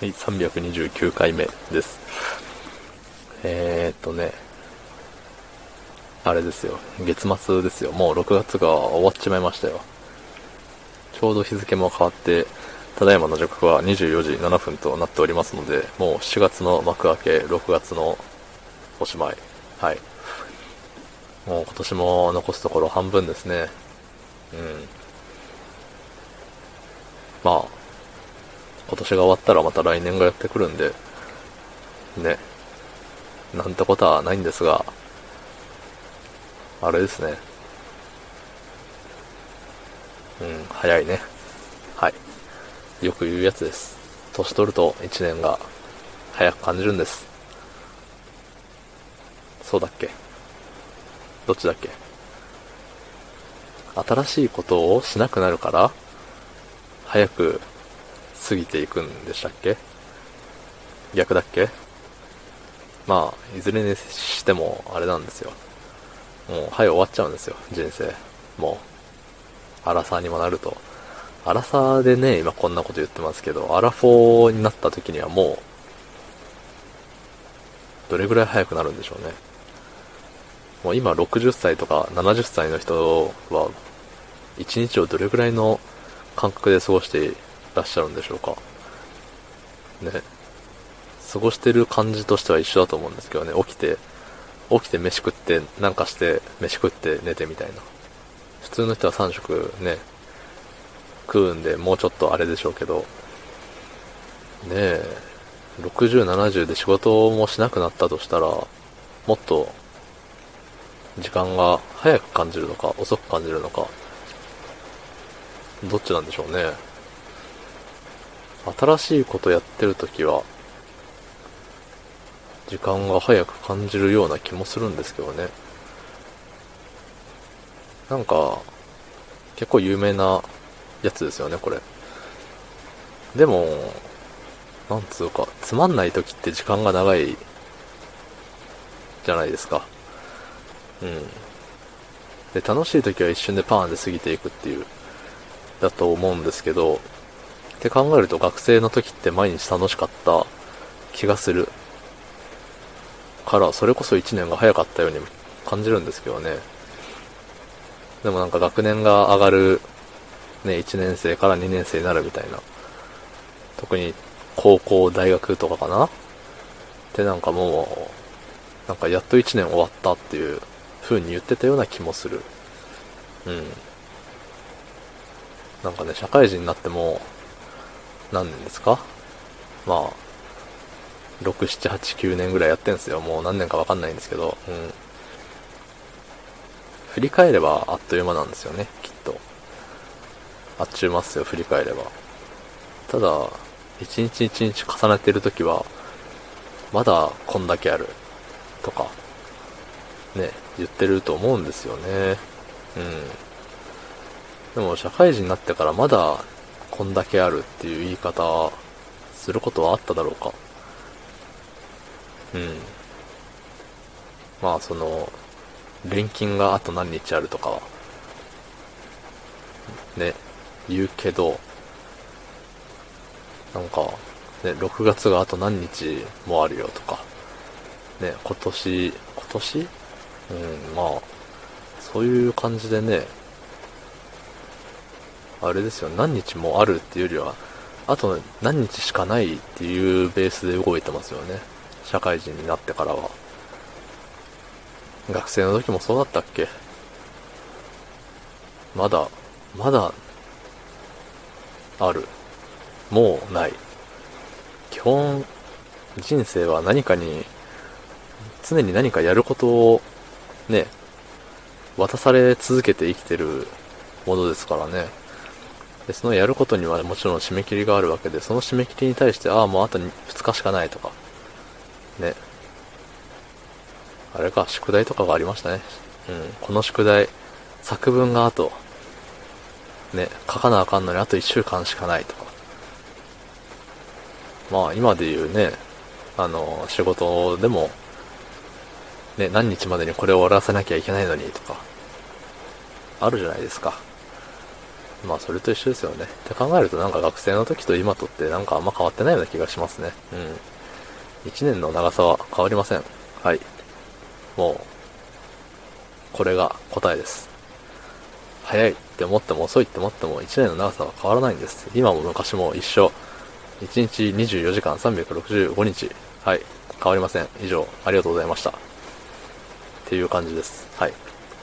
はい、329回目です。えー、っとね、あれですよ、月末ですよ。もう6月が終わっちまいましたよ。ちょうど日付も変わって、ただいまの時刻は24時7分となっておりますので、もう7月の幕開け、6月のおしまい。はい。もう今年も残すところ半分ですね。うん。まあ、今年が終わったらまた来年がやってくるんで、ね、なんてことはないんですが、あれですね。うん、早いね。はい。よく言うやつです。年取ると1年が早く感じるんです。そうだっけ？どっちだっけ？新しいことをしなくなるから早く過ぎていくんでしたっけ？逆だっけ？まあ、いずれにしても、あれなんですよ。もう、はい、終わっちゃうんですよ、人生。もう、アラサーにもなると。アラサーでね、今こんなこと言ってますけど、アラフォーになった時にはもう、どれぐらい早くなるんでしょうね。もう今60歳とか70歳の人は、一日をどれぐらいの感覚で過ごしてらっしゃるんでしょうか。ね。過ごしてる感じとしては一緒だと思うんですけどね、起きて、起きて飯食って、なんかして、飯食って寝てみたいな。普通の人は3食ね、食うんで、もうちょっとあれでしょうけど、ねえ、60、70で仕事もしなくなったとしたら、もっと、時間が早く感じるのか、遅く感じるのか、どっちなんでしょうね。新しいことやってるときは、時間が早く感じるような気もするんですけどね。なんか、結構有名なやつですよね、これ。でも、なんつうか、つまんない時って時間が長い、じゃないですか。うん。で、楽しい時は一瞬でパーンで過ぎていくっていう、だと思うんですけど、って考えると学生の時って毎日楽しかった気がする。から、それこそ1年が早かったように感じるんですけどね。でもなんか学年が上がる、ね、1年生から2年生になるみたいな。特に高校、大学とかかな？ってなんかもう、なんかやっと1年終わったっていう風に言ってたような気もする。うん。なんかね、社会人になっても、何年ですか？まあ、6、7、8、9年ぐらいやってんすよ。もう何年かわかんないんですけど、うん。振り返ればあっという間なんですよね、きっと。あっちゅうますよ、振り返れば。ただ、一日一日重ねてるときは、まだこんだけある。とか、ね、言ってると思うんですよね。うん。でも社会人になってからまだこんだけあるっていう言い方することはあっただろうか。うん。まあその、錬金があと何日あるとかは、ね、言うけど、なんか、ね、6月があと何日もあるよとか、ね、今年、今年？うん、まあ、そういう感じでね、あれですよ、何日もあるっていうよりは、あと何日しかないっていうベースで動いてますよね。社会人になってからは。学生の時もそうだったっけ？まだ、まだ、ある。もうない。基本、人生は何かに、常に何かやることを、ね、渡され続けて生きてるものですからね。で、そのやることにはもちろん締め切りがあるわけで、その締め切りに対して、ああ、もうあと2日しかないとか、ね。あれか、宿題とかがありましたね。うん、この宿題、作文があと、ね、書かなあかんのにあと1週間しかないとか。まあ、今で言うね、あの、仕事でも、ね、何日までにこれを終わらせなきゃいけないのにとか、あるじゃないですか。まあそれと一緒ですよね。って考えるとなんか学生の時と今とってなんかあんま変わってないような気がしますね。うん。1年の長さは変わりません。はい。もう、これが答えです。早いって思っても遅いって思っても1年の長さは変わらないんです。今も昔も一緒。1日24時間365日。はい。変わりません。以上、ありがとうございました。っていう感じです。はい。